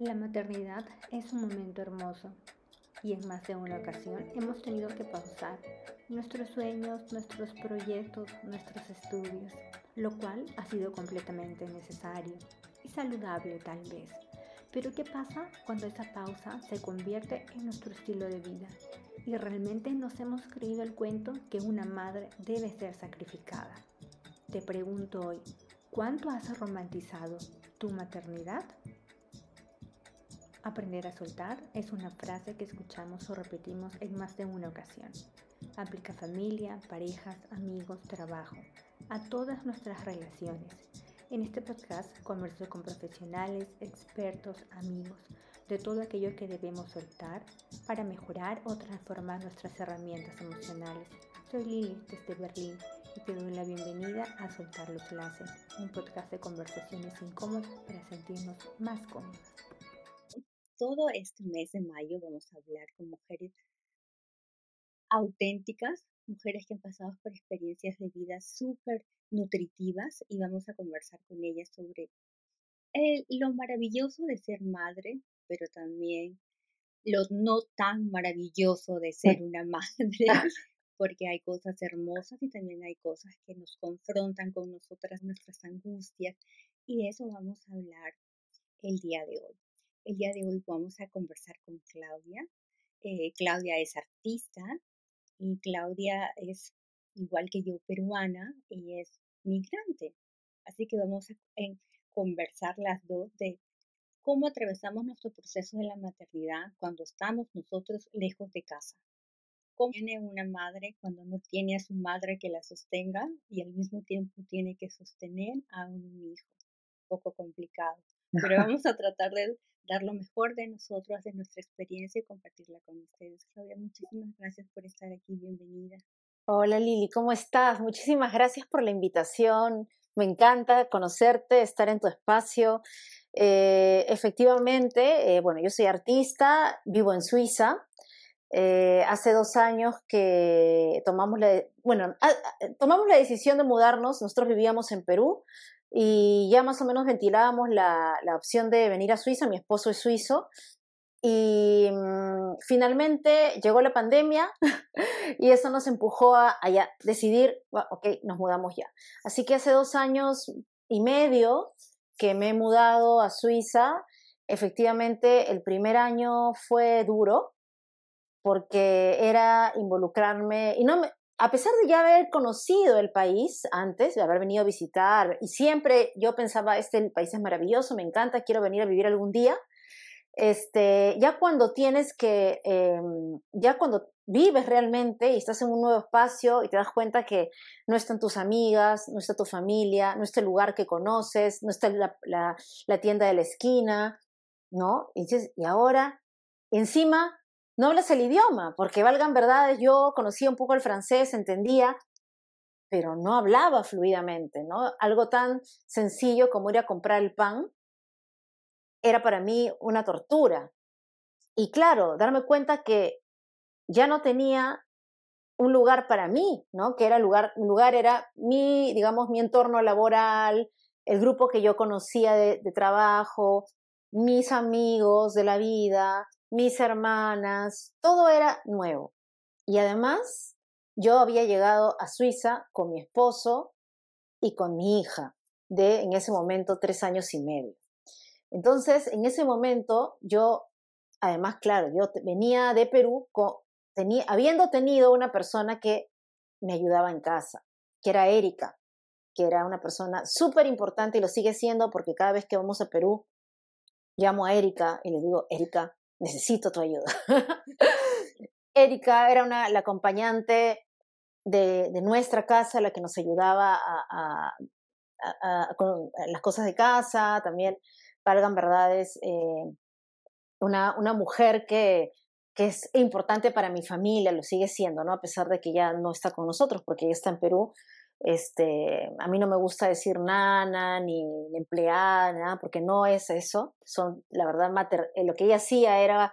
La maternidad es un momento hermoso y en más de una ocasión hemos tenido que pausar nuestros sueños, nuestros proyectos, nuestros estudios, lo cual ha sido completamente necesario y saludable tal vez. Pero ¿qué pasa cuando esa pausa se convierte en nuestro estilo de vida? Y realmente nos hemos creído el cuento que una madre debe ser sacrificada. Te pregunto hoy, ¿cuánto has romantizado tu maternidad? Aprender a soltar es una frase que escuchamos o repetimos en más de una ocasión. Aplica familia, parejas, amigos, trabajo, a todas nuestras relaciones. En este podcast converso con profesionales, expertos, amigos, de todo aquello que debemos soltar para mejorar o transformar nuestras herramientas emocionales. Soy Lili desde Berlín y te doy la bienvenida a Soltar los Laces, un podcast de conversaciones incómodas para sentirnos más cómodos todo este mes de mayo vamos a hablar con mujeres auténticas, mujeres que han pasado por experiencias de vida súper nutritivas y vamos a conversar con ellas sobre lo maravilloso de ser madre, pero también lo no tan maravilloso de ser una madre, porque hay cosas hermosas y también hay cosas que nos confrontan con nosotras, nuestras angustias, y de eso vamos a hablar el día de hoy. El día de hoy vamos a conversar con Claudia. Eh, Claudia es artista y Claudia es, igual que yo, peruana y es migrante. Así que vamos a conversar las dos de cómo atravesamos nuestro proceso de la maternidad cuando estamos nosotros lejos de casa. ¿Cómo tiene una madre cuando no tiene a su madre que la sostenga y al mismo tiempo tiene que sostener a un hijo? Un poco complicado. Pero vamos a tratar de dar lo mejor de nosotros, de nuestra experiencia y compartirla con ustedes. Claudia, muchísimas gracias por estar aquí. Bienvenida. Hola Lili, ¿cómo estás? Muchísimas gracias por la invitación. Me encanta conocerte, estar en tu espacio. Eh, efectivamente, eh, bueno, yo soy artista, vivo en Suiza. Eh, hace dos años que tomamos la, bueno, tomamos la decisión de mudarnos. Nosotros vivíamos en Perú, y ya más o menos ventilábamos la, la opción de venir a Suiza, mi esposo es suizo, y mm, finalmente llegó la pandemia y eso nos empujó a, decidir, ok, nos mudamos ya. Así que hace dos años y medio que me he mudado a Suiza, efectivamente el primer año fue duro porque era involucrarme, y no me, a pesar de ya haber conocido el país antes, de haber venido a visitar, y siempre yo pensaba, este país es maravilloso, me encanta, quiero venir a vivir algún día, este, ya cuando tienes que, em, ya cuando vives realmente y estás en un nuevo espacio y te das cuenta que no están tus amigas, no está tu familia, no está el lugar que conoces, no está la, tienda de la esquina, ¿no? Y ¿y ahora? Encima no hablas el idioma, porque valgan verdades, yo conocía un poco el francés, entendía, pero no hablaba fluidamente, ¿no? Algo tan sencillo como ir a comprar el pan era para mí una tortura. Y claro, darme cuenta que ya no tenía un lugar para mí, ¿no? Que era lugar, lugar era mi, digamos, mi entorno laboral, el grupo que yo conocía de trabajo, mis amigos de la vida, mis hermanas, todo era nuevo. Y además, yo había llegado a Suiza con mi esposo y con mi hija, de en ese momento tres años y medio. Entonces, en ese momento, yo, además, claro, yo venía de Perú con, tenía, habiendo tenido una persona que me ayudaba en casa, que era Erika, que era una persona súper importante y lo sigue siendo porque cada vez que vamos a Perú, llamo a Erika y le digo, Erika, necesito tu ayuda. Erika era una, la acompañante de, nuestra casa, la que nos ayudaba a, con las cosas de casa, también, valgan verdades, eh, una, una mujer que, que es importante para mi familia, lo sigue siendo, ¿no? A pesar de que ya no está con nosotros, porque ella está en Perú, este, a mí no me gusta decir nana ni empleada, nada, porque no es eso. Son, la verdad, eh, lo que ella hacía era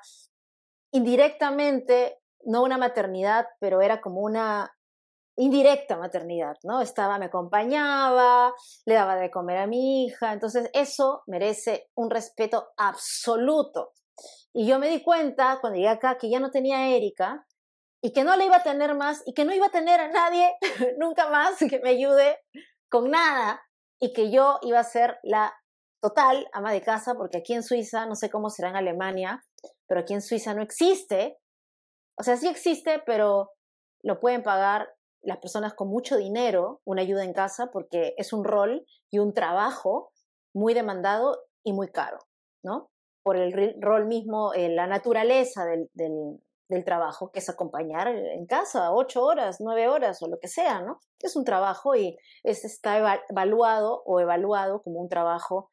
indirectamente, no una maternidad, pero era como una, indirecta maternidad, ¿no? Estaba, me acompañaba, le daba de comer a mi hija, entonces eso merece un respeto absoluto. Y yo me di cuenta cuando llegué acá que ya no tenía a Erika y que no la iba a tener más y que no iba a tener a nadie nunca más que me ayude con nada y que yo iba a ser la total ama de casa porque aquí en Suiza, no sé cómo será en Alemania, pero aquí en Suiza no existe. O sea, sí existe, pero lo pueden pagar las personas con mucho dinero, una ayuda en casa, porque es un rol y un trabajo muy demandado y muy caro, ¿no? Por el rol mismo, eh, la naturaleza del, del, trabajo, que es acompañar en casa, ocho horas, nueve horas o lo que sea, ¿no? Es un trabajo y es, está evaluado o evaluado como un trabajo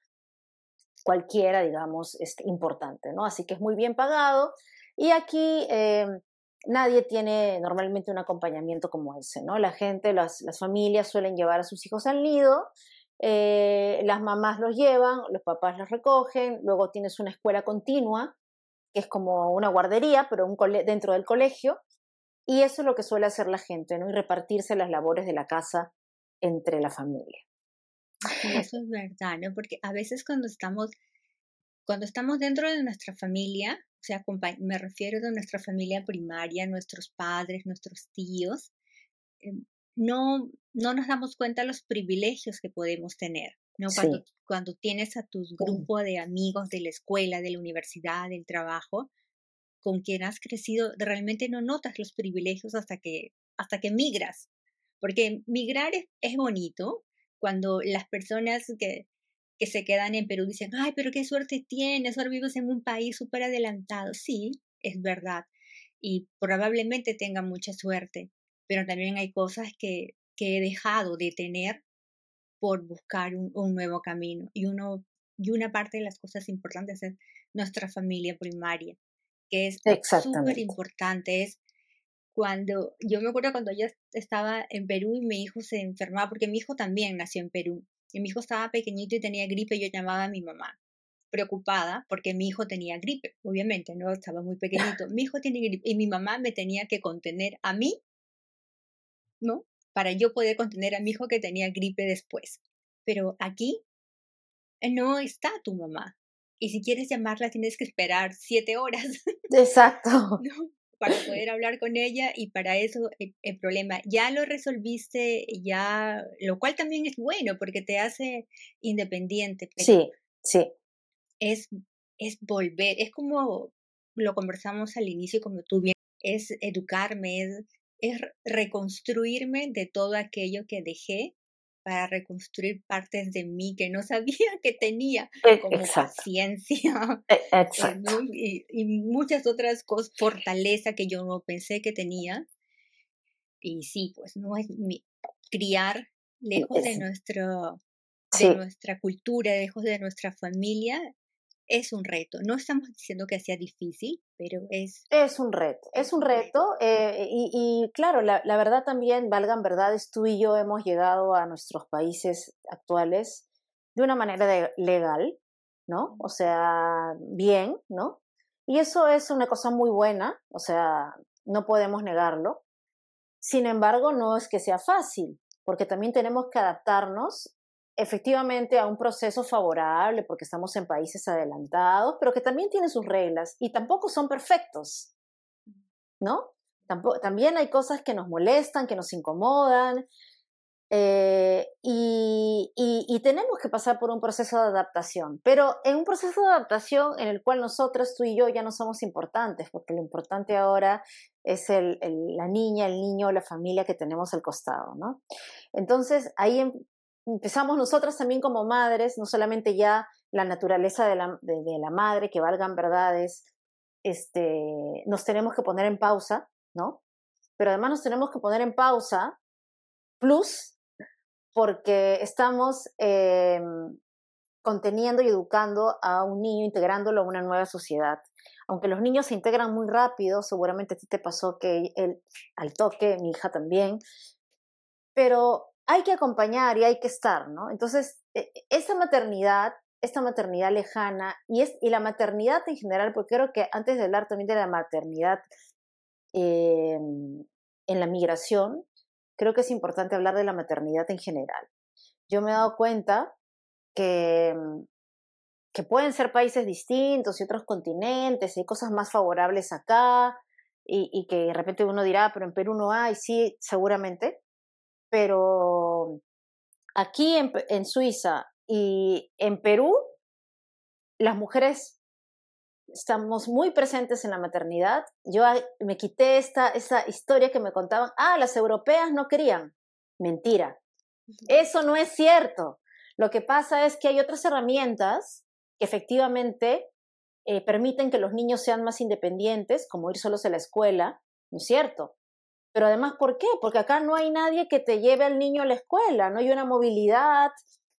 cualquiera, digamos, este, importante, ¿no? Así que es muy bien pagado. Y aquí eh, nadie tiene normalmente un acompañamiento como ese, ¿no? La gente, las, las familias suelen llevar a sus hijos al nido, eh, las mamás los llevan, los papás los recogen, luego tienes una escuela continua, que es como una guardería, pero un dentro del colegio, y eso es lo que suele hacer la gente, ¿no? Y repartirse las labores de la casa entre la familia. eso es verdad, ¿no? Porque a veces cuando estamos, cuando estamos dentro de nuestra familia, o sea, me refiero a nuestra familia primaria, nuestros padres, nuestros tíos, em, no, no nos damos cuenta de los privilegios que podemos tener. ¿No? Cuando, cuando tienes a tu grupo de amigos de la escuela, de la universidad, del trabajo, con quien has crecido, realmente no notas los privilegios hasta que, hasta que migras. Porque migrar es, es bonito cuando las personas que, que se quedan en Perú dicen, ay, pero qué suerte tienes, ahora vives en un país súper adelantado. Sí, es verdad. Y probablemente tenga mucha suerte, pero también hay cosas que, que he dejado de tener por buscar un, un, nuevo camino. Y, uno, y una parte de las cosas importantes es nuestra familia primaria, que es súper importante. Es cuando, yo me acuerdo cuando yo estaba en Perú y mi hijo se enfermaba, porque mi hijo también nació en Perú y mi hijo estaba pequeñito y tenía gripe, yo llamaba a mi mamá preocupada porque mi hijo tenía gripe, obviamente, ¿no? Estaba muy pequeñito. Mi hijo tiene gripe y mi mamá me tenía que contener a mí, ¿no? Para yo poder contener a mi hijo que tenía gripe después. Pero aquí eh, no está tu mamá. Y si quieres llamarla tienes que esperar siete horas. Exacto. ¿no? para poder hablar con ella y para eso el, problema ya lo resolviste, ya, lo cual también es bueno porque te hace independiente. sí, sí. Es, es volver, es como lo conversamos al inicio, como tú bien, es educarme, es, es reconstruirme de todo aquello que dejé para reconstruir partes de mí que no sabía que tenía, e, como paciencia e, y, muchas otras cosas, fortaleza que yo no pensé que tenía. Y sí, pues no es criar lejos de, nuestro, de nuestra cultura, lejos de nuestra familia, es un reto. No estamos diciendo que sea difícil, pero es... Es un reto, es un reto. Eh, y, claro, la, verdad también, valgan verdades, tú y yo hemos llegado a nuestros países actuales de una manera legal, ¿no? O sea, bien, ¿no? Y eso es una cosa muy buena, o sea, no podemos negarlo. Sin embargo, no es que sea fácil, porque también tenemos que adaptarnos efectivamente a un proceso favorable porque estamos en países adelantados, pero que también tienen sus reglas y tampoco son perfectos, ¿no? también hay cosas que nos molestan, que nos incomodan eh, y, y, tenemos que pasar por un proceso de adaptación, pero en un proceso de adaptación en el cual nosotros, tú y yo, ya no somos importantes, porque lo importante ahora es el, la niña, el niño, la familia que tenemos al costado, ¿no? Entonces, ahí em, empezamos nosotras también como madres, no solamente ya la naturaleza de la, de, la madre, que valgan verdades, este, nos tenemos que poner en pausa, ¿no? Pero además nos tenemos que poner en pausa, plus, porque estamos em, conteniendo y educando a un niño, integrándolo a una nueva sociedad. Aunque los niños se integran muy rápido, seguramente a ti te pasó que él, al toque, mi hija también, pero hay que acompañar y hay que estar, ¿no? Entonces, e, esta maternidad, esta maternidad lejana y, es, y la maternidad en general, porque creo que antes de hablar también de la maternidad em, en la migración, creo que es importante hablar de la maternidad en general. Yo me he dado cuenta que, que pueden ser países distintos y otros continentes, y hay cosas más favorables acá, y, que de repente uno dirá, pero en Perú no hay, sí, seguramente, pero aquí en, en Suiza y en Perú, las mujeres estamos muy presentes en la maternidad. Yo me quité esta, esa historia que me contaban, ah, las europeas no querían. Mentira. Eso no es cierto. Lo que pasa es que hay otras herramientas que efectivamente eh, permiten que los niños sean más independientes, como ir solos a la escuela, ¿no es cierto? Pero además, ¿por qué? Porque acá no hay nadie que te lleve al niño a la escuela, no hay una movilidad,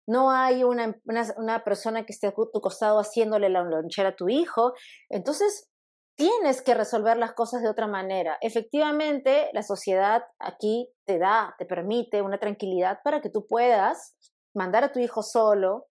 no hay una, una, persona que esté a tu costado haciéndole la lonchera a tu hijo. Entonces, tienes que resolver las cosas de otra manera. Efectivamente, la sociedad aquí te da, te permite una tranquilidad para que tú puedas mandar a tu hijo solo,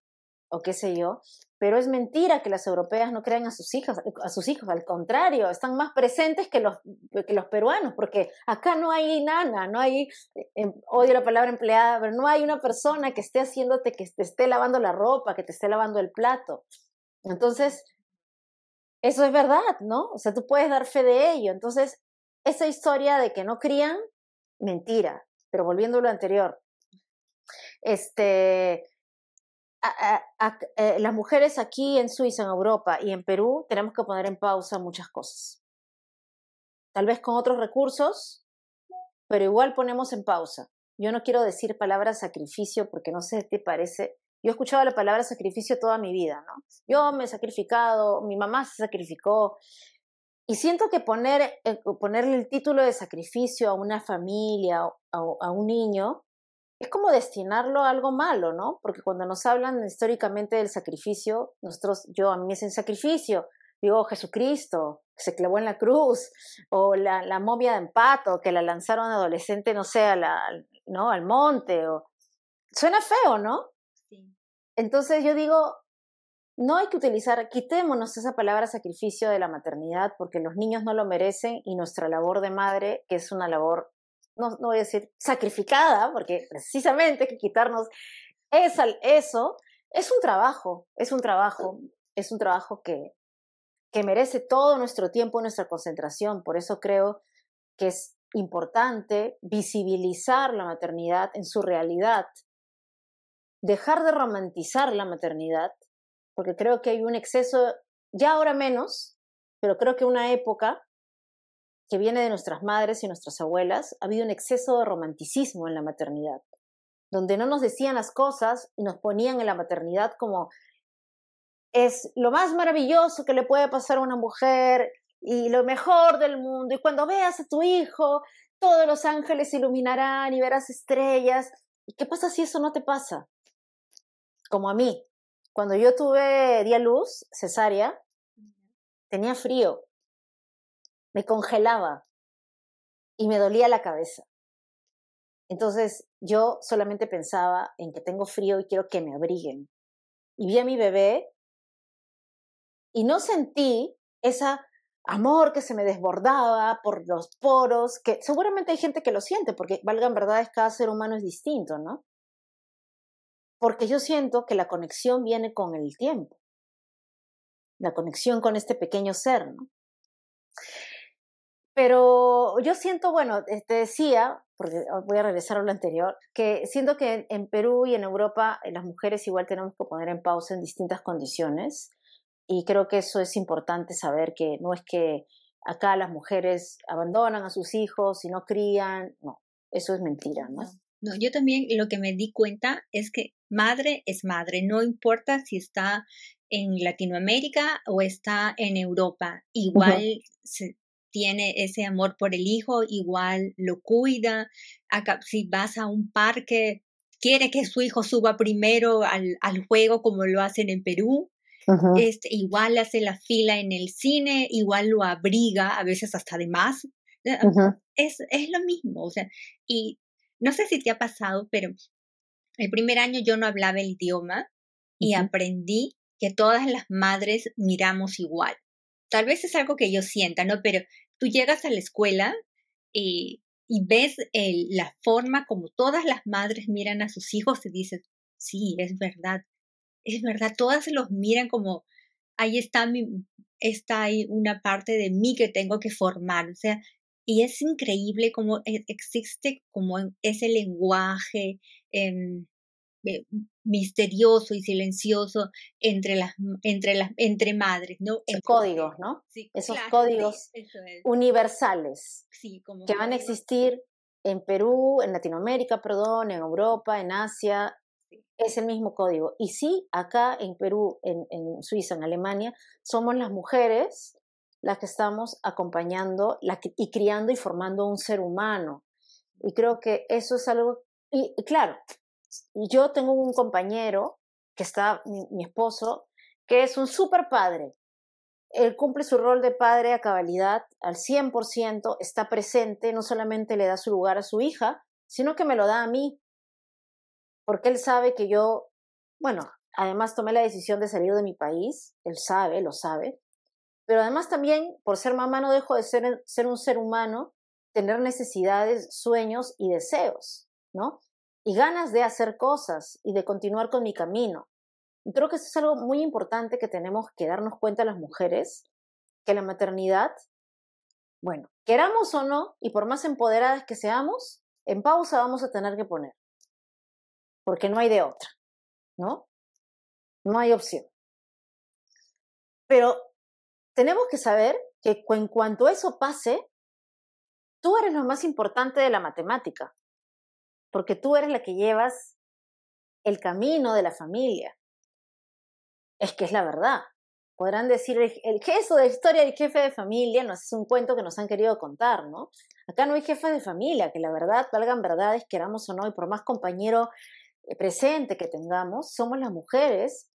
o qué sé yo, pero es mentira que las europeas no crean a sus hijos, a sus hijos, al contrario, están más presentes que los, que los peruanos, porque acá no hay nana, no hay, em, odio la palabra empleada, pero no hay una persona que esté haciéndote, que te esté lavando la ropa, que te esté lavando el plato. Entonces, eso es verdad, ¿no? O sea, tú puedes dar fe de ello. Entonces, esa historia de que no crían, mentira. Pero volviendo a lo anterior, este, eh, las mujeres aquí en Suiza, en Europa y en Perú tenemos que poner en pausa muchas cosas. Tal vez con otros recursos, pero igual ponemos en pausa. Yo no quiero decir palabra sacrificio porque no sé qué parece. Yo he escuchado la palabra sacrificio toda mi vida, ¿no? Yo me he sacrificado, mi mamá se sacrificó. Y siento que poner, eh, ponerle el título de sacrificio a una familia, a un niño, es como destinarlo a algo malo, ¿no? Porque cuando nos hablan históricamente del sacrificio, nosotros, yo a mí me dicen sacrificio, digo Jesucristo, que se clavó en la cruz, o la, la momia de empato, que la lanzaron adolescente, no sé, la, ¿no? al monte, o... Suena feo, ¿no? Sí. Entonces yo digo, no hay que utilizar, quitémonos esa palabra sacrificio de la maternidad, porque los niños no lo merecen y nuestra labor de madre, que es una labor no, voy a decir sacrificada, porque precisamente hay que quitarnos eso, es un trabajo, es un trabajo, es un trabajo que, que merece todo nuestro tiempo, nuestra concentración. Por eso creo que es importante visibilizar la maternidad en su realidad, dejar de romantizar la maternidad, porque creo que hay un exceso, ya ahora menos, pero creo que una época que viene de nuestras madres y nuestras abuelas, ha habido un exceso de romanticismo en la maternidad, donde no nos decían las cosas y nos ponían en la maternidad como es lo más maravilloso que le puede pasar a una mujer y lo mejor del mundo. Y cuando veas a tu hijo, todos los ángeles iluminarán y verás estrellas. ¿Y qué pasa si eso no te pasa? Como a mí. Cuando yo tuve día luz, cesárea, tenía frío me congelaba y me dolía la cabeza. Entonces yo solamente pensaba en que tengo frío y quiero que me abriguen. Y vi a mi bebé y no sentí ese amor que se me desbordaba por los poros, que seguramente hay gente que lo siente, porque valgan verdades, cada ser humano es distinto, ¿no? Porque yo siento que la conexión viene con el tiempo, la conexión con este pequeño ser, ¿no? Pero yo siento, bueno, te este, decía, porque voy a regresar a lo anterior, que siento que en Perú y en Europa eh, las mujeres igual tenemos que poner en pausa en distintas condiciones y creo que eso es importante saber que no es que acá las mujeres abandonan a sus hijos y no crían, no, eso es mentira, ¿no? No, yo también lo que me di cuenta es que madre es madre, no importa si está en Latinoamérica o está en Europa, igual se, tiene ese amor por el hijo, igual lo cuida. Acá, si vas a un parque, quiere que su hijo suba primero al, juego como lo hacen en Perú. este, igual hace la fila en el cine, igual lo abriga, a veces hasta de más. Eh, es, es lo mismo, o sea, y no sé si te ha pasado, pero el primer año yo no hablaba el idioma y aprendí que todas las madres miramos igual. Tal vez es algo que yo sienta, ¿no? Pero tú llegas a la escuela y ves la forma como todas las madres miran a sus hijos y dices, sí, es verdad, es verdad, todas los miran como, ahí está, mi, está ahí una parte de mí que tengo que formar, o sea, y es increíble cómo e, existe como ese lenguaje em, misterioso y silencioso entre las entre las entre madres, ¿no? Esos códigos, ¿no? Esos códigos universales que van a existir en Perú, en Latinoamérica, perdón, en Europa, en Asia, es el mismo código. Y sí, acá en Perú, en, en, Suiza, en Alemania, somos las mujeres las que estamos acompañando y criando y formando un ser humano. Y creo que eso es algo, y, claro, yo tengo un compañero que está, mi, esposo, que es un super padre. Él cumple su rol de padre a cabalidad, al 100%, está presente, no solamente le da su lugar a su hija, sino que me lo da a mí, porque él sabe que yo, bueno, además tomé la decisión de salir de mi país, él sabe, lo sabe, pero además también, por ser mamá, no dejo de ser, ser un ser humano, tener necesidades, sueños y deseos, ¿no? Y ganas de hacer cosas y de continuar con mi camino. Y creo que eso es algo muy importante que tenemos que darnos cuenta las mujeres, que la maternidad, bueno, queramos o no, y por más empoderadas que seamos, en pausa vamos a tener que poner porque no hay de otra, ¿no? No hay opción. Pero tenemos que saber que en cuanto eso pase, tú eres lo más importante de la matemática, porque tú eres la que llevas el camino de la familia. Es que es la verdad. Podrán decir, el, gesto de historia del jefe de familia no es un cuento que nos han querido contar, ¿no? Acá no hay jefe de familia, que la verdad valgan verdades, queramos o no, y por más compañero eh, presente que tengamos, somos las mujeres,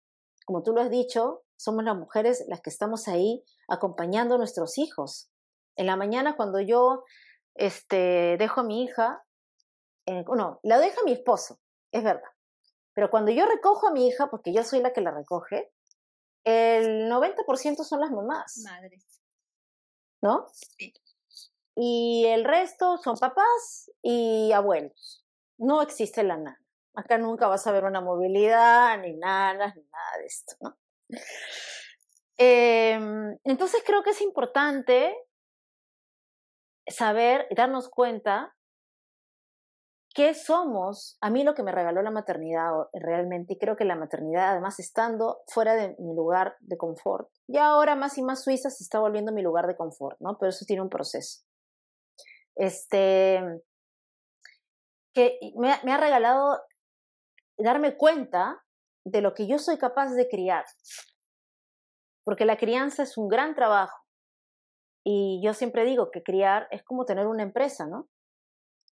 como tú lo has dicho, somos las mujeres las que estamos ahí acompañando a nuestros hijos. En la mañana cuando yo este, dejo a mi hija, eh, no, la deja mi esposo, es verdad. Pero cuando yo recojo a mi hija, porque yo soy la que la recoge, el 90% son las mamás. Madres. ¿No? Sí. Y el resto son papás y abuelos. No existe la nada. Acá nunca vas a ver una movilidad, ni nada, ni nada de esto, ¿no? Em, entonces creo que es importante saber darnos cuenta qué somos. A mí lo que me regaló la maternidad realmente, y creo que la maternidad, además estando fuera de mi lugar de confort, y ahora más y más Suiza se está volviendo mi lugar de confort, ¿no? Pero eso tiene un proceso. Este, que me, ha regalado darme cuenta de lo que yo soy capaz de criar. Porque la crianza es un gran trabajo. Y yo siempre digo que criar es como tener una empresa, ¿no?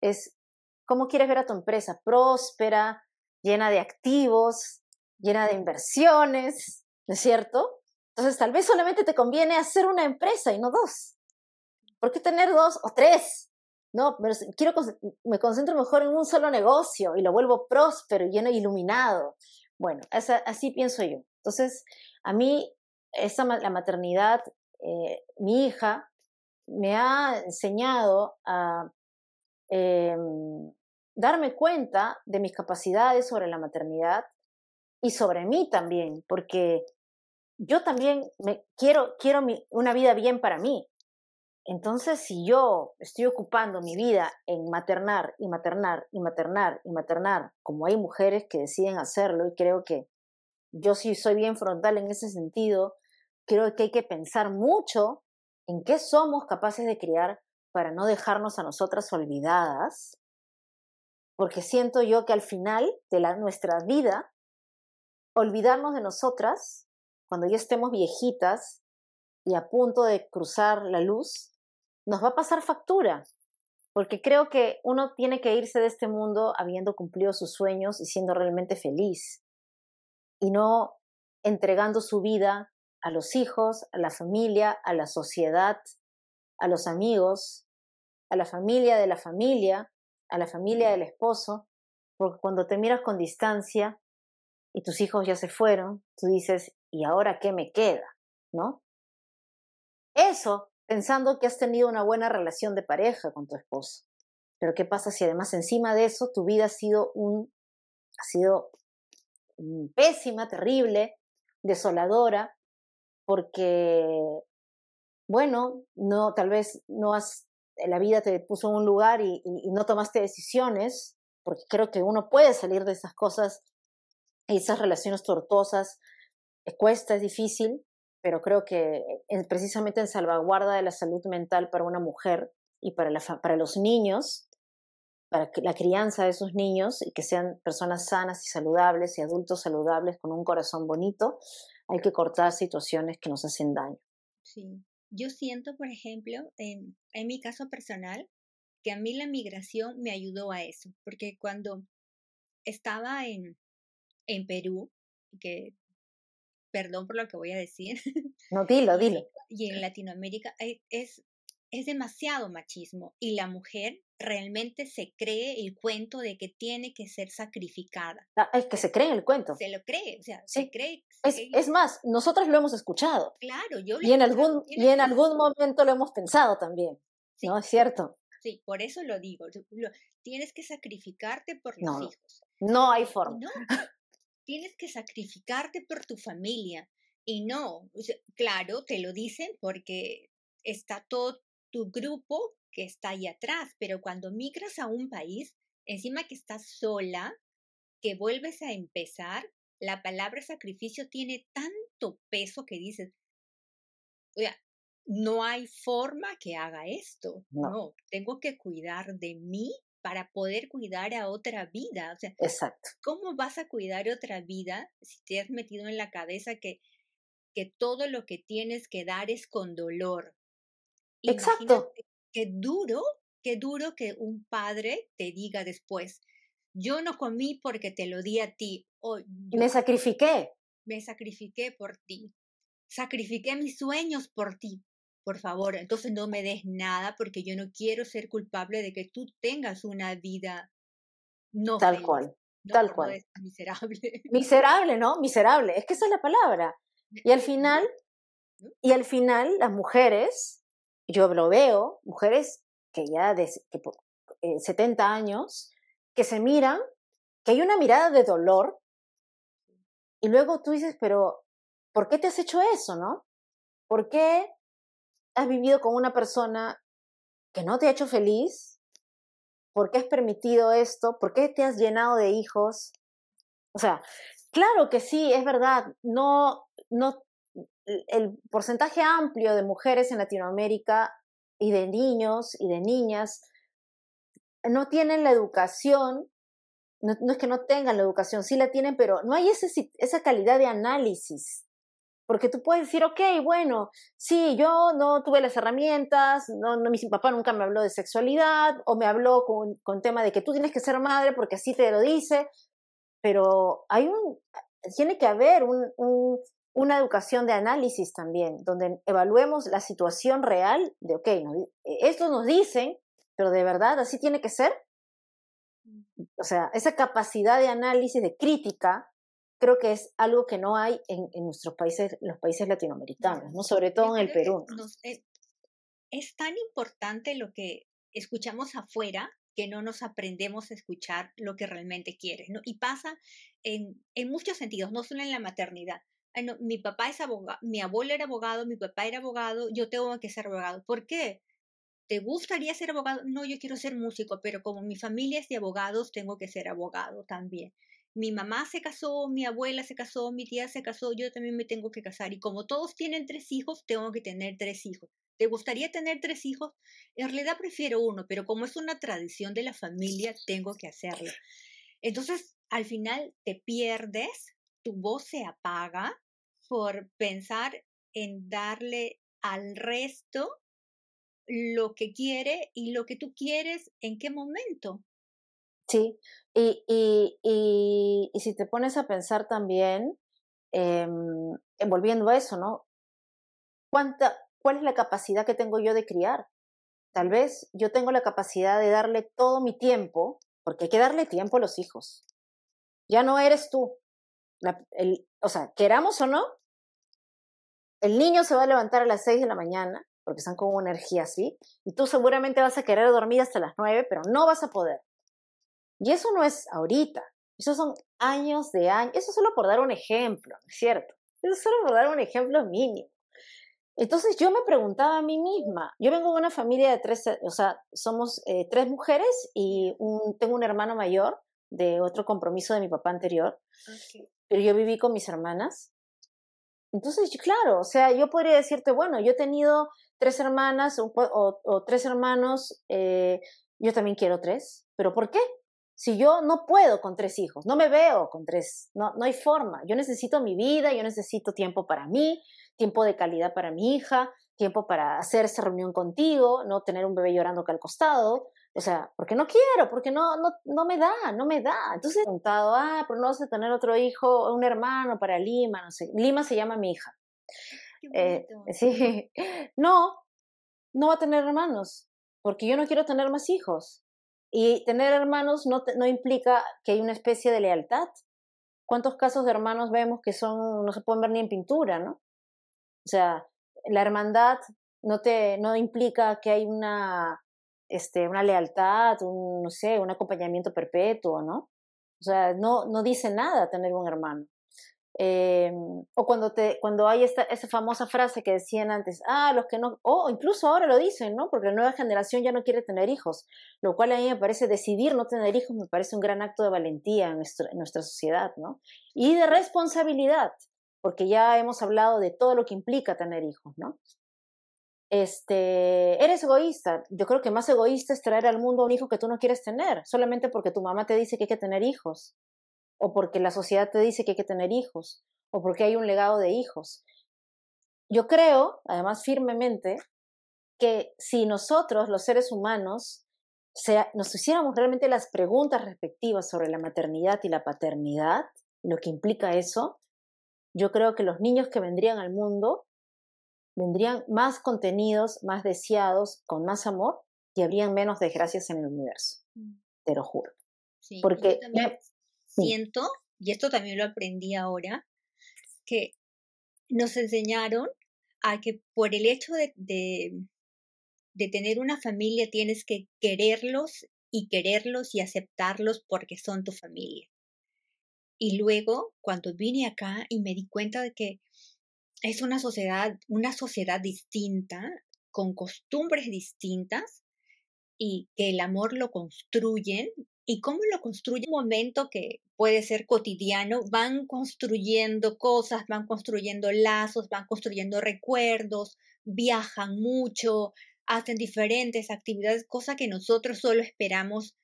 Es cómo quieres ver a tu empresa, próspera, llena de activos, llena de inversiones, ¿no es cierto? Entonces tal vez solamente te conviene hacer una empresa y no dos. ¿Por qué tener dos o tres? No, pero quiero, me concentro mejor en un solo negocio y lo vuelvo próspero, lleno iluminado. Bueno, así pienso yo. Entonces, a mí, esa, la maternidad, eh, mi hija me ha enseñado a em, darme cuenta de mis capacidades sobre la maternidad y sobre mí también, porque yo también me, quiero, quiero una vida bien para mí. Entonces, si yo estoy ocupando mi vida en maternar y maternar y maternar y maternar, como hay mujeres que deciden hacerlo, y creo que yo sí soy bien frontal en ese sentido, creo que hay que pensar mucho en qué somos capaces de criar para no dejarnos a nosotras olvidadas, porque siento yo que al final de la, nuestra vida, olvidarnos de nosotras, cuando ya estemos viejitas y a punto de cruzar la luz, nos va a pasar factura, porque creo que uno tiene que irse de este mundo habiendo cumplido sus sueños y siendo realmente feliz, y no entregando su vida a los hijos, a la familia, a la sociedad, a los amigos, a la familia de la familia, a la familia del esposo, porque cuando te miras con distancia y tus hijos ya se fueron, tú dices, ¿y ahora qué me queda? ¿No? Eso pensando que has tenido una buena relación de pareja con tu esposo. Pero ¿qué pasa si además encima de eso tu vida ha sido un ha sido pésima, terrible, desoladora, porque bueno, no tal vez no has la vida te puso en un lugar y, no tomaste decisiones, porque creo que uno puede salir de esas cosas, esas relaciones tortuosas, eh, cuesta, es difícil, pero creo que precisamente en salvaguarda de la salud mental para una mujer y para, para los niños, para la crianza de esos niños y que sean personas sanas y saludables y adultos saludables con un corazón bonito, hay que cortar situaciones que nos hacen daño. Sí, yo siento, por ejemplo, en, en mi caso personal, que a mí la migración me ayudó a eso, porque cuando estaba en, en Perú, que perdón por lo que voy a decir. No, dilo, dilo. Y en Latinoamérica es, es demasiado machismo y la mujer realmente se cree el cuento de que tiene que ser sacrificada. Ah, es que se cree el cuento. Se lo cree, o sea, se cree. es, más, nosotros lo hemos escuchado. Claro, yo lo y en algún Y en algún momento lo hemos pensado también. ¿No es cierto? Sí, por eso lo digo. tienes que sacrificarte por los hijos. No hay forma. No, tienes que sacrificarte por tu familia. Y no, claro, te lo dicen porque está todo tu grupo que está ahí atrás, pero cuando migras a un país, encima que estás sola, que vuelves a empezar, la palabra sacrificio tiene tanto peso que dices, o sea, no hay forma que haga esto. No. tengo que cuidar de mí para poder cuidar a otra vida. O sea, Exacto. ¿cómo vas a cuidar otra vida si te has metido en la cabeza que, que todo lo que tienes que dar es con dolor? Exacto. Qué duro, qué duro que un padre te diga después, yo no comí porque te lo di a ti. O me sacrifiqué. Me sacrifiqué por ti. Sacrifiqué mis sueños por ti. Por favor, entonces no me des nada porque yo no quiero ser culpable de que tú tengas una vida no tal cual. tal cual. miserable. Miserable, ¿no? Miserable. Es que esa es la palabra. Y al final, y al final las mujeres yo lo veo, mujeres que ya de 70 eh, años, que se miran, que hay una mirada de dolor, y luego tú dices, pero, ¿por qué te has hecho eso, no? ¿Por qué has vivido con una persona que no te ha hecho feliz? ¿Por qué has permitido esto? ¿Por qué te has llenado de hijos? O sea, claro que sí, es verdad, no, no el porcentaje amplio de mujeres en Latinoamérica y de niños y de niñas no tienen la educación, no, es que no tengan la educación, sí la tienen, pero no hay ese, esa calidad de análisis. Porque tú puedes decir, ok, bueno, sí, yo no tuve las herramientas, no, no, mi papá nunca me habló de sexualidad, o me habló con, con tema de que tú tienes que ser madre porque así te lo dice, pero hay un, tiene que haber un, una educación de análisis también, donde evaluemos la situación real de, ok, esto nos dicen, pero de verdad así tiene que ser. O sea, esa capacidad de análisis, de crítica, creo que es algo que no hay en, nuestros países, los países latinoamericanos, ¿no? sobre todo en el Perú. es, es tan importante lo que escuchamos afuera que no nos aprendemos a escuchar lo que realmente quieres, ¿no? Y pasa en, en muchos sentidos, no solo en la maternidad mi papá es abogado, mi abuelo era abogado, mi papá era abogado, yo tengo que ser abogado. ¿Por qué? ¿Te gustaría ser abogado? No, yo quiero ser músico, pero como mi familia es de abogados, tengo que ser abogado también. Mi mamá se casó, mi abuela se casó, mi tía se casó, yo también me tengo que casar. Y como todos tienen tres hijos, tengo que tener tres hijos. ¿Te gustaría tener tres hijos? En realidad prefiero uno, pero como es una tradición de la familia, tengo que hacerlo. Entonces, al final te pierdes, tu voz se apaga por pensar en darle al resto lo que quiere y lo que tú quieres en qué momento. Sí, y, y, y, si te pones a pensar también, eh, volviendo a eso, ¿no? ¿Cuánta, ¿Cuál es la capacidad que tengo yo de criar? Tal vez yo tengo la capacidad de darle todo mi tiempo, porque hay que darle tiempo a los hijos. Ya no eres tú, el, o sea, queramos o no, el niño se va a levantar a las 6 de la mañana porque están con una energía así, y tú seguramente vas a querer dormir hasta las 9, pero no vas a poder. Y eso no es ahorita, eso son años de años, eso solo por dar un ejemplo, ¿no es cierto? Eso solo por dar un ejemplo mínimo. Entonces yo me preguntaba a mí misma, yo vengo de una familia de tres, o sea, somos eh, tres mujeres y tengo un hermano mayor de otro compromiso de mi papá anterior, pero yo viví con mis hermanas. Entonces, claro, o sea, yo podría decirte, bueno, yo he tenido tres hermanas o, tres hermanos, eh, yo también quiero tres, pero ¿por qué? Si yo no puedo con tres hijos, no me veo con tres, no, no hay forma. Yo necesito mi vida, yo necesito tiempo para mí, tiempo de calidad para mi hija, tiempo para hacer esa reunión contigo, no tener un bebé llorando acá al costado. O sea, porque no quiero, porque no, no, no me da, no me da. Entonces he preguntado, ah, pero no vas a tener otro hijo, un hermano para Lima, no sé. Lima se llama mi hija. Eh, sí, no, no va a tener hermanos, porque yo no quiero tener más hijos. Y tener hermanos no, no implica que hay una especie de lealtad. ¿Cuántos casos de hermanos vemos que son, no se pueden ver ni en pintura, ¿no? O sea, la hermandad no, te, no implica que hay una, este, una lealtad, un, no sé, un acompañamiento perpetuo, ¿no? O sea, no, no dice nada tener un hermano. Eh, o cuando, te, cuando hay esta, esa famosa frase que decían antes, ah, los que no, o incluso ahora lo dicen, ¿no? Porque la nueva generación ya no quiere tener hijos, lo cual a mí me parece decidir no tener hijos, me parece un gran acto de valentía en, en nuestra sociedad, ¿no? Y de responsabilidad, porque ya hemos hablado de todo lo que implica tener hijos, ¿no? Este, eres egoísta. Yo creo que más egoísta es traer al mundo a un hijo que tú no quieres tener, solamente porque tu mamá te dice que hay que tener hijos o porque la sociedad te dice que hay que tener hijos, o porque hay un legado de hijos. Yo creo, además firmemente, que si nosotros, los seres humanos, nos hiciéramos realmente las preguntas respectivas sobre la maternidad y la paternidad, lo que implica eso, yo creo que los niños que vendrían al mundo vendrían más contenidos, más deseados, con más amor y habrían menos desgracias en el universo. Mm. Te lo juro. Porque siento, y esto también lo aprendí ahora, que nos enseñaron a que por el hecho de, de, tener una familia tienes que quererlos y quererlos y aceptarlos porque son tu familia. Y luego, cuando vine acá y me di cuenta de que es una sociedad, una sociedad distinta, con costumbres distintas, y que el amor lo construyen ¿Y cómo lo construye? Un momento que puede ser cotidiano, van construyendo cosas, van construyendo lazos, van construyendo recuerdos, viajan mucho, hacen diferentes actividades, cosa que nosotros solo esperamos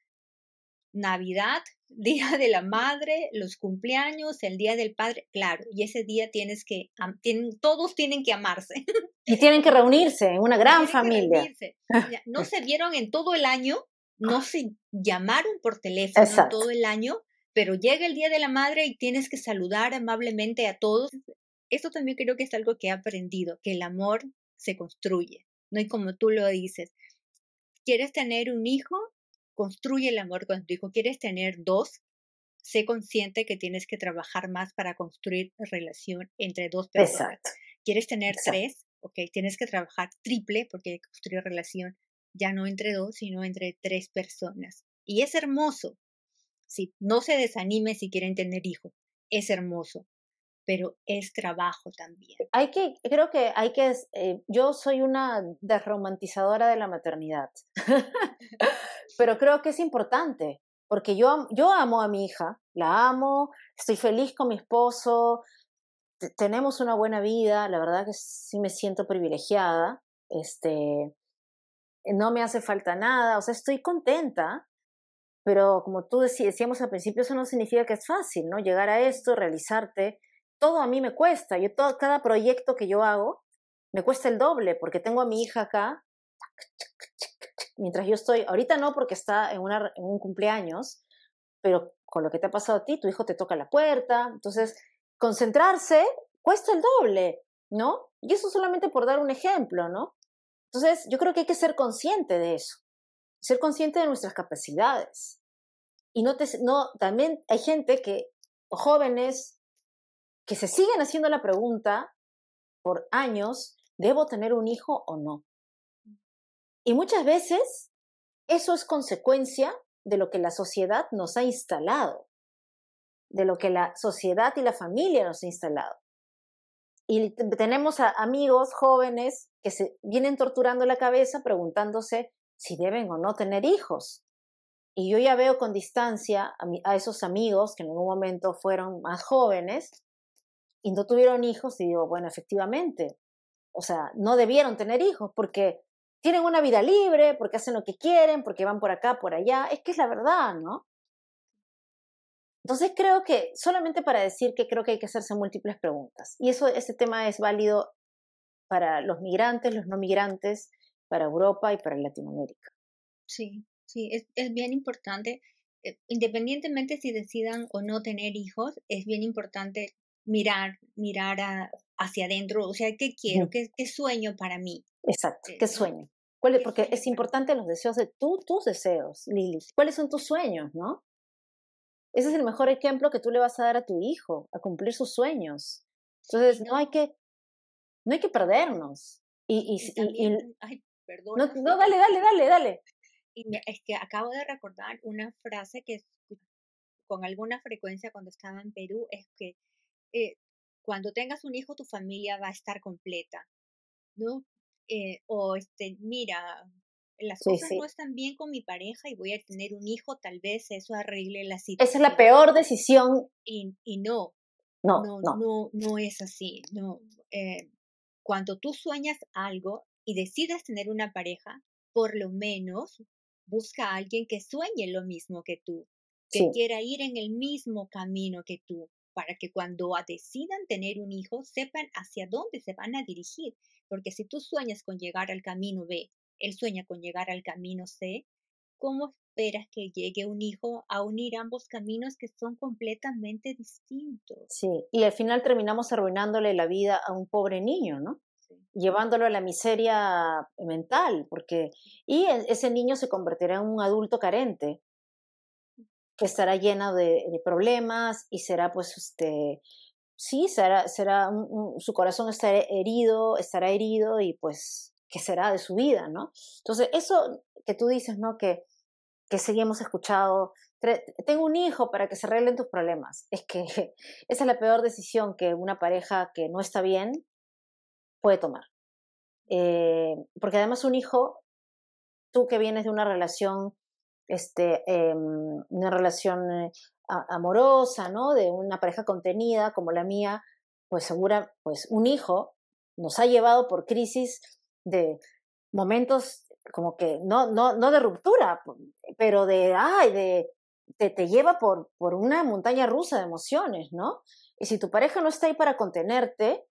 Navidad, Día de la Madre, los cumpleaños, el Día del Padre, claro, y ese día tienes que, tienen, todos tienen que amarse. Y tienen que reunirse en una gran familia. No se vieron en todo el año, no se llamaron por teléfono todo el año, pero llega el Día de la Madre y tienes que saludar amablemente a todos. Esto también creo que es algo que he aprendido, que el amor se construye, no y como tú lo dices. ¿Quieres tener un hijo? Construye el amor con tu hijo. ¿Quieres tener dos? Sé consciente que tienes que trabajar más para construir relación entre dos personas. ¿Quieres tener tres? Ok, tienes que trabajar triple porque hay que construir relación ya no entre dos, sino entre tres personas. Y es hermoso. Sí, no se desanime si quieren tener hijos, es hermoso, pero es trabajo también. Hay que, creo que hay que, eh, yo soy una desromantizadora de la maternidad, pero creo que es importante, porque yo, yo amo a mi hija, la amo, estoy feliz con mi esposo, tenemos una buena vida, la verdad que sí me siento privilegiada, este, no me hace falta nada, o sea, estoy contenta, pero como tú decíamos al principio, eso no significa que es fácil, ¿no? Llegar a esto, realizarte, todo a mí me cuesta, yo todo, cada proyecto que yo hago me cuesta el doble, porque tengo a mi hija acá, mientras yo estoy, ahorita no porque está en, un cumpleaños, pero con lo que te ha pasado a ti, tu hijo te toca la puerta, entonces concentrarse cuesta el doble, ¿no? Y eso solamente por dar un ejemplo, ¿no? Entonces, yo creo que hay que ser consciente de eso, ser consciente de nuestras capacidades. Y no, te, no también hay gente que, jóvenes, que se siguen haciendo la pregunta por años ¿debo tener un hijo o no? Y muchas veces eso es consecuencia de lo que la sociedad nos ha instalado, de lo que la sociedad y la familia nos ha instalado. Y tenemos a amigos jóvenes que se vienen torturando la cabeza preguntándose si deben o no tener hijos. Y yo ya veo con distancia a, esos amigos que en algún momento fueron más jóvenes y no tuvieron hijos y digo, bueno, efectivamente, o sea, no debieron tener hijos porque tienen una vida libre, porque hacen lo que quieren, porque van por acá, por allá. Es que es la verdad, ¿no? Entonces creo que, solamente para decir que creo que hay que hacerse múltiples preguntas. Y eso, ese tema es válido para los migrantes, los no migrantes, para Europa y para Latinoamérica. Sí, sí, es, es bien importante, eh, independientemente si decidan o no tener hijos, es bien importante mirar, mirar hacia adentro, o sea, ¿qué quiero? ¿Qué, ¿Qué, sueño para mí? Exacto, ¿qué sueño? ¿Cuál, porque es importante los deseos de tú, tus deseos, Lili. ¿Cuáles son tus sueños, no? Ese es el mejor ejemplo que tú le vas a dar a tu hijo, a cumplir sus sueños. Entonces, no hay que, no hay que perdernos. Y, y, ay, perdón. No, no, dale, dale, dale, dale. Y es que acabo de recordar una frase que con alguna frecuencia cuando estaba en Perú, es que eh, cuando tengas un hijo, tu familia va a estar completa, ¿no? Eh, o este, mira, las cosas no están bien con mi pareja y voy a tener un hijo, tal vez eso arregle la situación. Esa es la peor decisión. Y, y no, no, no, no, no, es así. No, eh, cuando tú sueñas algo y decidas tener una pareja, por lo menos busca a alguien que sueñe lo mismo que tú, que quiera ir en el mismo camino que tú, para que cuando decidan tener un hijo sepan hacia dónde se van a dirigir. Porque si tú sueñas con llegar al camino B él sueña con llegar al camino C, ¿cómo esperas que llegue un hijo a unir ambos caminos que son completamente distintos? Sí, y al final terminamos arruinándole la vida a un pobre niño, ¿no? Llevándolo a la miseria mental, porque y e, ese niño se convertirá en un adulto carente, que estará lleno de, problemas y será pues este sí será será su corazón estará herido estará herido y pues que será de su vida, ¿no? Entonces, eso que tú dices, ¿no? Que, que seguimos escuchado, tengo un hijo para que se arreglen tus problemas. Es que esa es la peor decisión que una pareja que no está bien puede tomar. Eh, porque además un hijo, tú que vienes de una relación, este, em, una relación eh, amorosa, ¿no? De una pareja contenida como la mía, pues segura, pues un hijo nos ha llevado por crisis de momentos como que no, no, no de ruptura, pero de, ay, de, te, te lleva por, por una montaña rusa de emociones, ¿no? Y si tu pareja no está ahí para contenerte,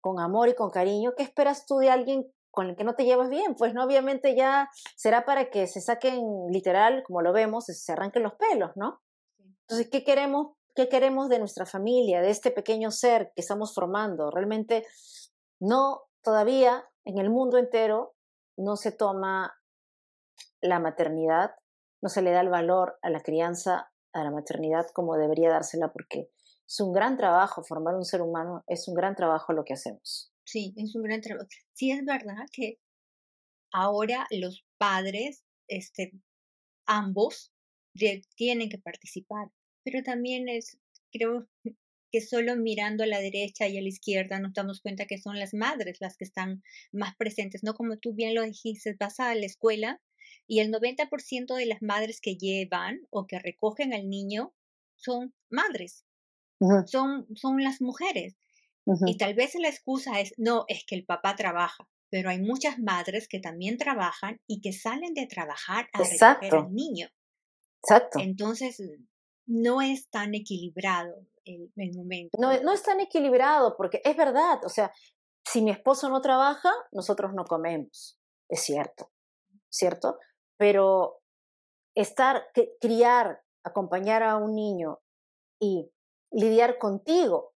con amor y con cariño, ¿qué esperas tú de alguien con el que no te llevas bien? Pues no, obviamente ya será para que se saquen literal, como lo vemos, se arranquen los pelos, ¿no? Entonces, ¿qué queremos? ¿Qué queremos de nuestra familia, de este pequeño ser que estamos formando? Realmente no todavía en el mundo entero no se toma la maternidad, no se le da el valor a la crianza, a la maternidad como debería dársela, porque es un gran trabajo formar un ser humano, es un gran trabajo lo que hacemos. Sí, es un gran trabajo. Sí, es verdad que ahora los padres, este, ambos, tienen que participar, pero también es, creo, que solo mirando a la derecha y a la izquierda nos damos cuenta que son las madres las que están más presentes, ¿no? Como tú bien lo dijiste, vas a la escuela y el 90% de las madres que llevan o que recogen al niño son madres, son, son las mujeres. Y tal vez la excusa es, no, es que el papá trabaja, pero hay muchas madres que también trabajan y que salen de trabajar a recoger al niño. Exacto. Entonces, no es tan equilibrado el, momento. No, no es tan equilibrado porque es verdad, o sea, si mi esposo no trabaja, nosotros no comemos, es cierto, ¿cierto? Pero estar, criar, acompañar a un niño y lidiar contigo,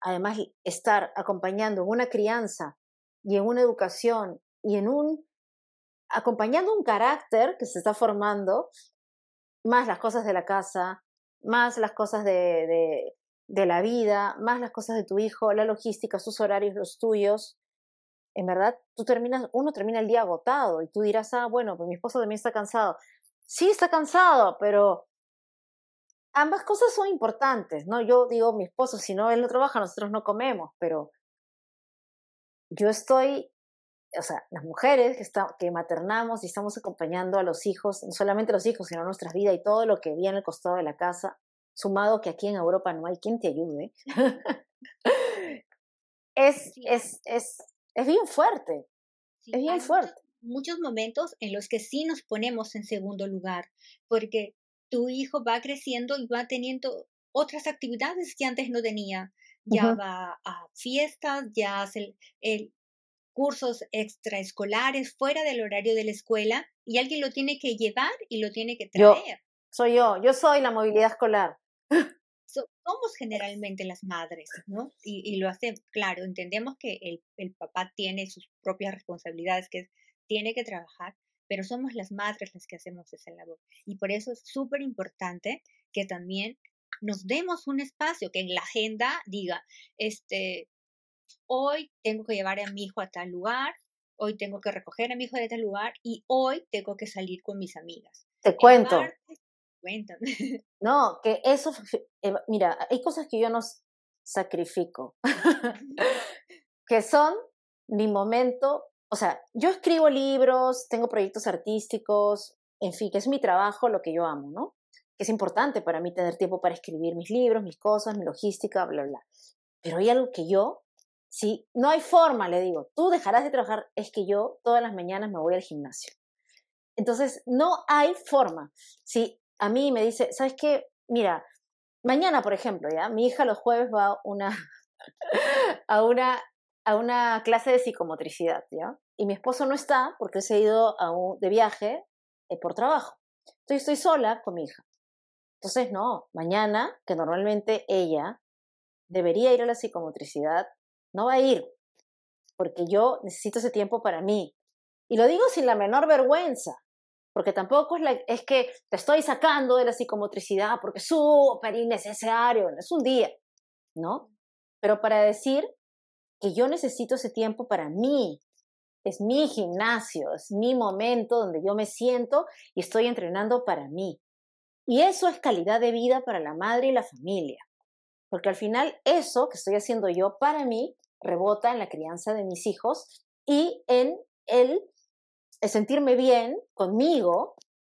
además estar acompañando en una crianza y en una educación y en un acompañando un carácter que se está formando, más las cosas de la casa, más las cosas de, de, la vida, más las cosas de tu hijo, la logística, sus horarios, los tuyos. en verdad tú terminas, uno termina el día agotado y tú dirás, ah, bueno, pues mi esposo también está cansado. Sí, está cansado, pero ambas cosas son importantes, ¿no? Yo digo, mi esposo, si no él no trabaja, nosotros no comemos, pero yo estoy, o sea, las mujeres que, está, que maternamos y estamos acompañando a los hijos, no solamente a los hijos, sino a nuestras vidas y todo lo que viene al costado de la casa, sumado que aquí en Europa no hay quien te ayude, es, es, es, es bien fuerte. es bien fuerte. muchos momentos en los que sí nos ponemos en segundo lugar, porque tu hijo va creciendo y va teniendo otras actividades que antes no tenía. Ya va a fiestas, ya hace el, cursos extraescolares fuera del horario de la escuela y alguien lo tiene que llevar y lo tiene que traer. soy yo, yo soy la movilidad escolar. somos generalmente las madres, ¿no? Y, lo hace, claro, entendemos que el, el, papá tiene sus propias responsabilidades, que tiene que trabajar, pero somos las madres las que hacemos esa labor. Y por eso es súper importante que también nos demos un espacio, que en la agenda diga, este, hoy tengo que llevar a mi hijo a tal lugar, hoy tengo que recoger a mi hijo de tal lugar y hoy tengo que salir con mis amigas. Te cuento. cuéntame. No, que eso, mira, hay cosas que yo no sacrifico, que son mi momento o sea, yo escribo libros, tengo proyectos artísticos, en fin, que es mi trabajo, lo que yo amo, ¿no? Que es importante para mí tener tiempo para escribir mis libros, mis cosas, mi logística, bla, bla. Pero hay algo que yo, si no hay forma, le digo, tú dejarás de trabajar, es que yo todas las mañanas me voy al gimnasio. Entonces, no hay forma. Si a mí me dice, ¿sabes qué? Mira, mañana, por ejemplo, ya, mi hija los jueves va una, a una a una clase de psicomotricidad, ¿ya? Y mi esposo no está porque se ha ido a de viaje eh, por trabajo. Entonces estoy sola con mi hija. Entonces, no, mañana, que normalmente ella debería ir a la psicomotricidad, no va a ir, porque yo necesito ese tiempo para mí. Y lo digo sin la menor vergüenza, porque tampoco es que te estoy sacando de la psicomotricidad porque es súper innecesario, es un día, ¿no? Pero para decir que yo necesito ese tiempo para mí. Es mi gimnasio, es mi momento donde yo me siento y estoy entrenando para mí. Y eso es calidad de vida para la madre y la familia. Porque al final eso que estoy haciendo yo para mí rebota en la crianza de mis hijos y en el, sentirme bien conmigo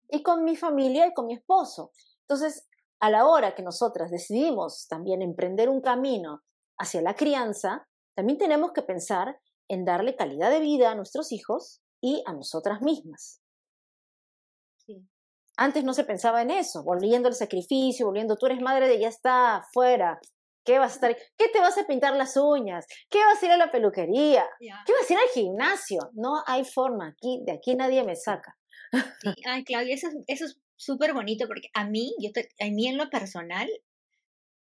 y con mi familia y con mi esposo. Entonces, a la hora que nosotras decidimos también emprender un camino hacia la crianza, también tenemos que pensar en darle calidad de vida a nuestros hijos y a nosotras mismas. Antes no se pensaba en eso, volviendo al sacrificio, volviendo, tú eres madre de ya está, fuera, ¿Qué vas a estar? ¿Qué te vas a pintar las uñas? ¿Qué vas a ir a la peluquería? ¿Qué vas a ir al gimnasio? No hay forma, aquí, de aquí nadie me saca. Sí, ay, Claudia, eso, eso es súper bonito porque a mí, yo a mí en lo personal,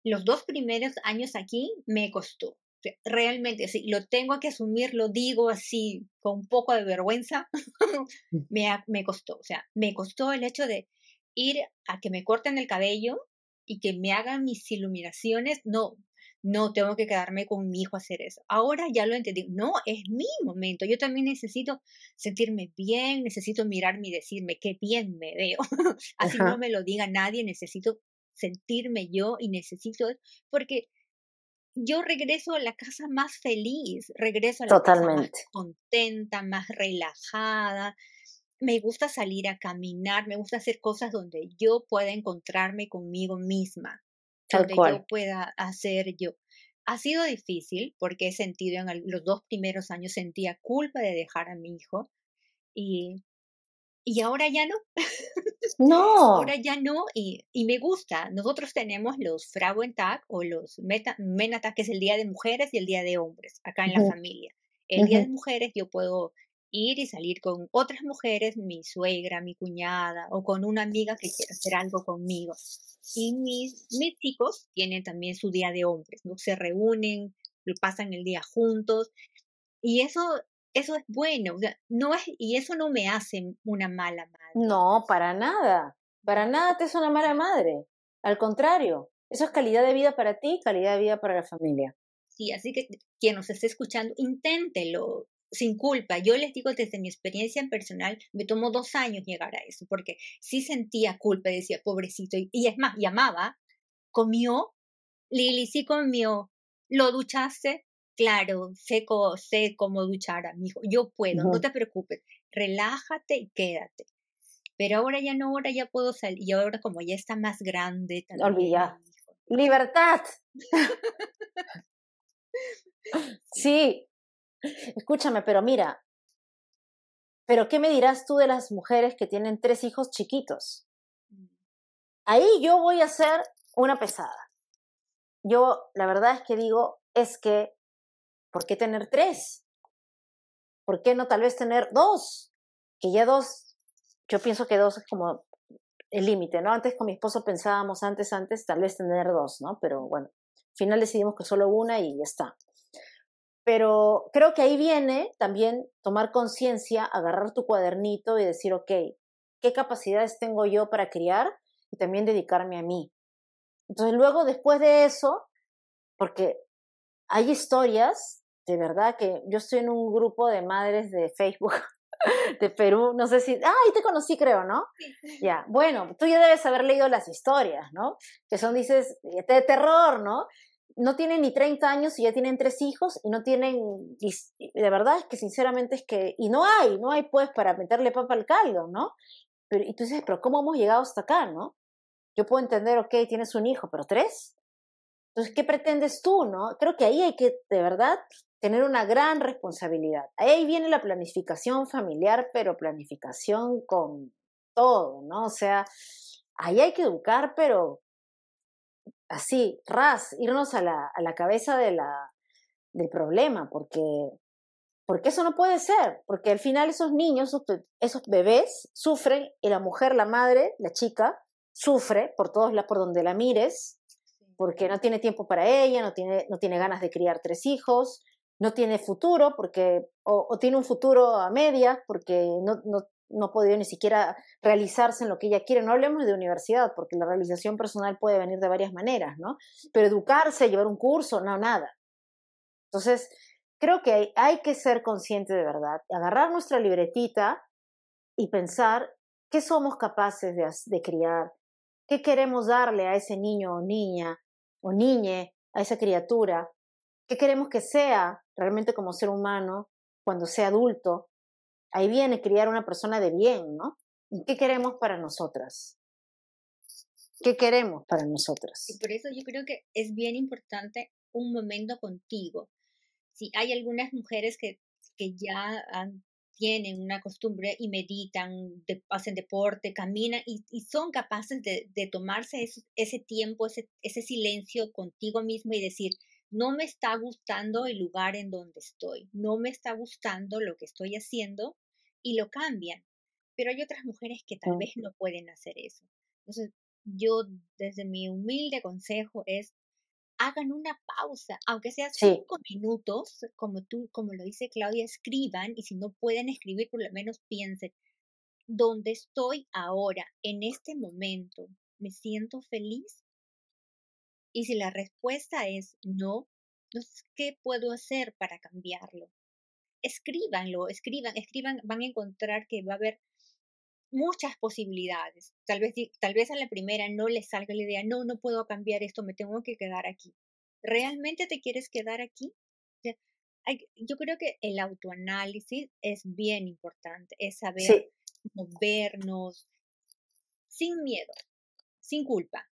los dos primeros años aquí me costó realmente, si lo tengo que asumir, lo digo así con un poco de vergüenza, me, me costó, o sea, me costó el hecho de ir a que me corten el cabello y que me hagan mis iluminaciones, no, no tengo que quedarme con mi hijo a hacer eso. Ahora ya lo entendí, no, es mi momento, yo también necesito sentirme bien, necesito mirarme y decirme qué bien me veo, así no me lo diga nadie, necesito sentirme yo y necesito, porque yo regreso a la casa más feliz, regreso a la casa más contenta, más relajada. Me gusta salir a caminar, me gusta hacer cosas donde yo pueda encontrarme conmigo misma, donde yo pueda hacer yo. Ha sido difícil porque he sentido en los dos primeros años sentía culpa de dejar a mi hijo y y ahora ya no. No. ahora ya no y, y, me gusta. Nosotros tenemos los Frauentag o los Meta, Menatag, que es el Día de Mujeres y el Día de Hombres, acá en la familia. El Día de Mujeres yo puedo ir y salir con otras mujeres, mi suegra, mi cuñada o con una amiga que quiera hacer algo conmigo. Y mis, mis chicos tienen también su Día de Hombres, ¿no? Se reúnen, pasan el día juntos. Y eso eso es bueno, no es, y eso no me hace una mala madre. No, para nada, para nada te es una mala madre. Al contrario, eso es calidad de vida para ti, calidad de vida para la familia. Sí, así que quien nos esté escuchando, inténtelo. sin culpa. Yo les digo desde mi experiencia personal, me tomó dos años llegar a eso, porque sí sentía culpa, decía, pobrecito, y, es más, llamaba, comió, Lili sí comió, lo duchaste, claro, sé, sé cómo duchar a mi hijo, yo puedo, no te preocupes, relájate y quédate. Pero ahora ya no, ahora ya puedo salir, y ahora como ya está más grande, Olvida. Libertad. sí, Escúchame, pero mira, pero ¿qué me dirás tú de las mujeres que tienen tres hijos chiquitos? Mm. Ahí yo voy a ser una pesada. Yo, la verdad es que digo, es que, ¿por qué tener tres? ¿Por qué no tal vez tener dos? Que ya dos, yo pienso que dos es como el límite, ¿no? Antes con mi esposo pensábamos antes, antes, tal vez tener dos, ¿no? Pero bueno, al final decidimos que solo una y ya está. Pero creo que ahí viene también tomar conciencia, agarrar tu cuadernito y decir, ok, ¿qué capacidades tengo yo para criar y también dedicarme a mí? Entonces luego, después de eso, porque hay historias, de verdad que yo estoy en un grupo de madres de Facebook de Perú, no sé si, ah, ahí te conocí creo, ¿no? Ya, bueno, tú ya debes haber leído las historias, ¿no? Que son, dices, de terror, ¿no? no tienen ni 30 años y ya tienen tres hijos y no tienen, de verdad es que sinceramente es que, y no hay, no hay pues para meterle papa al caldo, ¿no? Pero, y tú dices, pero ¿cómo hemos llegado hasta acá, no? Yo puedo entender, ok, tienes un hijo, pero tres. Entonces, ¿qué pretendes tú, no? Creo que ahí hay que, de verdad, tener una gran responsabilidad. Ahí viene la planificación familiar, pero planificación con todo, ¿no? O sea, ahí hay que educar, pero así, ras, irnos a la, a la cabeza del problema, porque, porque eso no puede ser, porque al final esos niños, esos, bebés sufren y la mujer, la madre, la chica, sufre por todos por donde la mires, porque no tiene tiempo para ella, no tiene, no tiene ganas de criar tres hijos, no tiene futuro, porque, o, tiene un futuro a medias, porque no, no, no ha podido ni siquiera realizarse en lo que ella quiere. No hablemos de universidad, porque la realización personal puede venir de varias maneras, ¿no? Pero educarse, llevar un curso, no, nada. Entonces, creo que hay, que ser consciente de verdad, agarrar nuestra libretita y pensar qué somos capaces de, de criar, qué queremos darle a ese niño o niña o niñe, a esa criatura, qué queremos que sea realmente como ser humano cuando sea adulto, ahí viene criar una persona de bien, ¿no? ¿Qué queremos para nosotras? ¿Qué queremos para nosotras? Y por eso yo creo que es bien importante un momento contigo. Si hay algunas mujeres que, que ya tienen una costumbre y meditan, hacen deporte, caminan y, son capaces de, tomarse ese, tiempo, ese, ese silencio contigo mismo y decir, no me está gustando el lugar en donde estoy, no me está gustando lo que estoy haciendo y lo cambian. Pero hay otras mujeres que tal vez no pueden hacer eso. Entonces, yo desde mi humilde consejo es hagan una pausa, aunque sea cinco minutos, como tú, como lo dice Claudia, escriban y si no pueden escribir, por lo menos piensen, ¿dónde estoy ahora, en este momento? ¿Me siento feliz? Y si la respuesta es no, entonces, ¿qué puedo hacer para cambiarlo? escríbanlo, escriban, escriban, van a encontrar que va a haber muchas posibilidades. Tal vez, tal vez a la primera no les salga la idea, no, no puedo cambiar esto, me tengo que quedar aquí. ¿Realmente te quieres quedar aquí? yo creo que el autoanálisis es bien importante, es saber movernos sin miedo, sin culpa.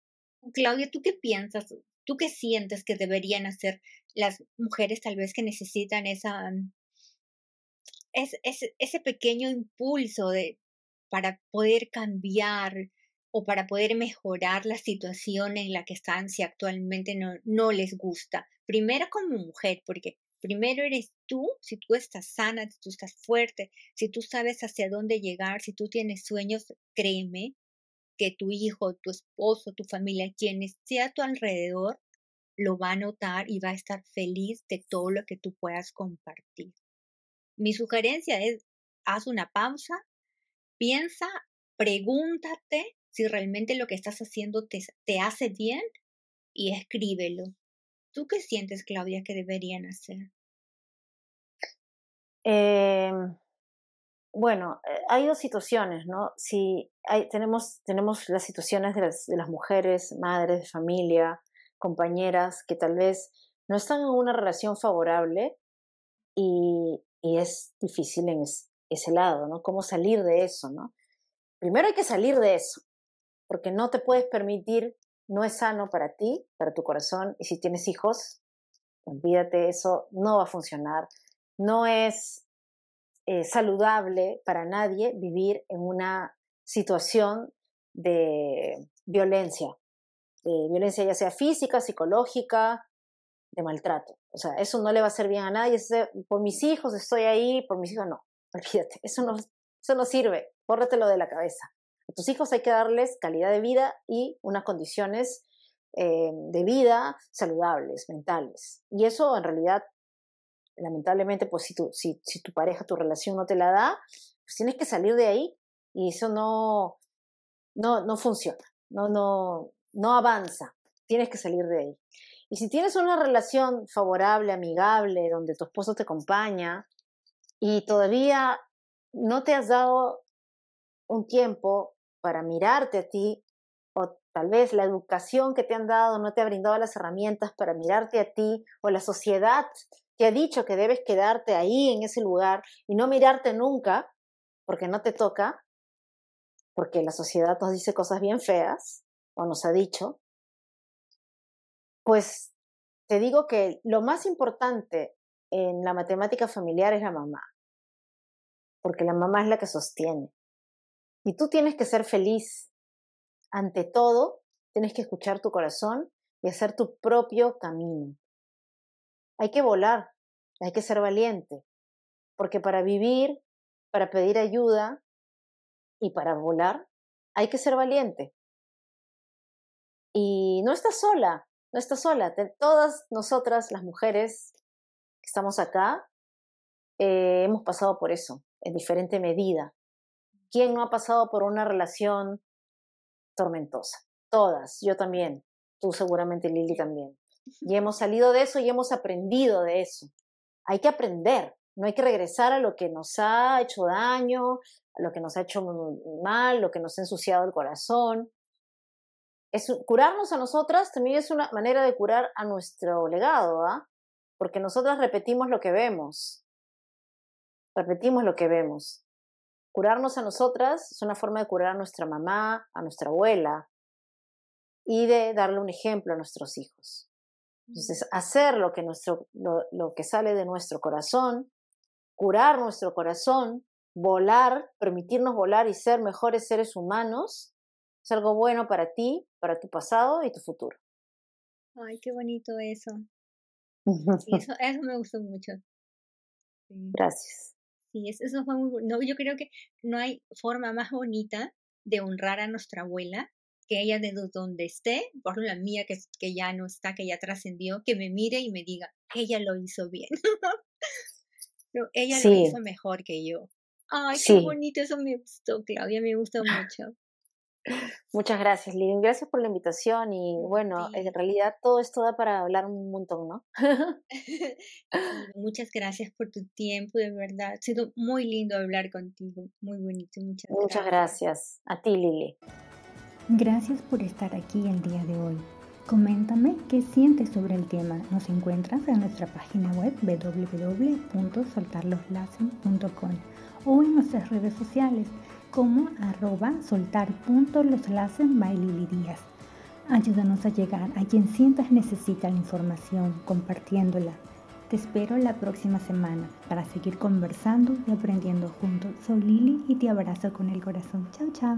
Claudia, ¿tú qué piensas? ¿Tú qué sientes que deberían hacer las mujeres tal vez que necesitan esa es, ese pequeño impulso de, para poder cambiar o para poder mejorar la situación en la que están si actualmente no, no les gusta. Primero como mujer, porque primero eres tú, si tú estás sana, si tú estás fuerte, si tú sabes hacia dónde llegar, si tú tienes sueños, créeme que tu hijo, tu esposo, tu familia, quien esté a tu alrededor, lo va a notar y va a estar feliz de todo lo que tú puedas compartir. Mi sugerencia es, haz una pausa, piensa, pregúntate si realmente lo que estás haciendo te, te hace bien y escríbelo. ¿Tú qué sientes, Claudia, que deberían hacer? Em, bueno, eh, hay dos situaciones, ¿no? Si tenemos, tenemos las situaciones de las, de las mujeres, madres de familia, compañeras, que tal vez no están en una relación favorable y, y es difícil en ese lado, ¿no? ¿Cómo salir de eso, ¿no? Primero hay que salir de eso, porque no te puedes permitir, no es sano para ti, para tu corazón, y si tienes hijos, olvídate, eso no va a funcionar. No es eh, saludable para nadie vivir en una situación de violencia, de violencia ya sea física, psicológica, de maltrato. O sea, eso no le va a hacer bien a nadie. Por mis hijos estoy ahí, por mis hijos no. Olvídate, eso no, eso no sirve. Bórratelo de la cabeza. A tus hijos hay que darles calidad de vida y unas condiciones eh, de vida saludables, mentales. Y eso en realidad, lamentablemente, pues si tu, si, si tu pareja, tu relación no te la da, pues tienes que salir de ahí y eso no, no, no funciona, no, no, no avanza. Tienes que salir de ahí. Y si tienes una relación favorable, amigable, donde tu esposo te acompaña y todavía no te has dado un tiempo para mirarte a ti, o tal vez la educación que te han dado no te ha brindado las herramientas para mirarte a ti, o la sociedad te ha dicho que debes quedarte ahí en ese lugar y no mirarte nunca, porque no te toca, porque la sociedad nos dice cosas bien feas, o nos ha dicho, pues te digo que lo más importante en la matemática familiar es la mamá, porque la mamá es la que sostiene. Y tú tienes que ser feliz. Ante todo, tienes que escuchar tu corazón y hacer tu propio camino. Hay que volar, hay que ser valiente, porque para vivir, para pedir ayuda y para volar, hay que ser valiente. Y no estás sola, no estás sola. Todas nosotras, las mujeres estamos acá, eh, hemos pasado por eso en diferente medida. ¿Quién no ha pasado por una relación tormentosa? Todas, yo también, tú seguramente Lili también. Y hemos salido de eso y hemos aprendido de eso. Hay que aprender, no hay que regresar a lo que nos ha hecho daño, a lo que nos ha hecho mal, lo que nos ha ensuciado el corazón es, curarnos a nosotras también es una manera de curar a nuestro legado, ¿ah? Porque nosotras repetimos lo que vemos. Repetimos lo que vemos. Curarnos a nosotras es una forma de curar a nuestra mamá, a nuestra abuela y de darle un ejemplo a nuestros hijos. Entonces, hacer lo que, nuestro, lo que sale de nuestro corazón, curar nuestro corazón, volar, permitirnos volar y ser mejores seres humanos, es algo bueno para ti, para tu pasado y tu futuro. Ay, qué bonito eso. Eso, eso me gustó mucho. Gracias. Sí, eso, fue muy no, Yo creo que no hay forma más bonita de honrar a nuestra abuela que ella de donde esté, por ejemplo la mía que, que ya no está, que ya trascendió, que me mire y me diga, ella lo hizo bien. ella lo hizo mejor que yo. Ay, qué bonito, eso me gustó, Claudia, me gustó mucho. Muchas gracias, Lili. Gracias por la invitación y bueno, en realidad todo esto da para hablar un montón, ¿no? muchas gracias por tu tiempo, de verdad. Ha sido muy lindo hablar contigo, muy bonito. Muchas, muchas gracias. A ti, Lili. Gracias por estar aquí el día de hoy. Coméntame qué sientes sobre el tema. Nos encuentras en nuestra página web www.soltarloslazen.com o en nuestras redes sociales como arroba soltar.loslazen by Lili Díaz. Ayúdanos a llegar a quien sientas necesita la información compartiéndola. Te espero la próxima semana para seguir conversando y aprendiendo juntos. Soy Lili y te abrazo con el corazón. Chao, chao.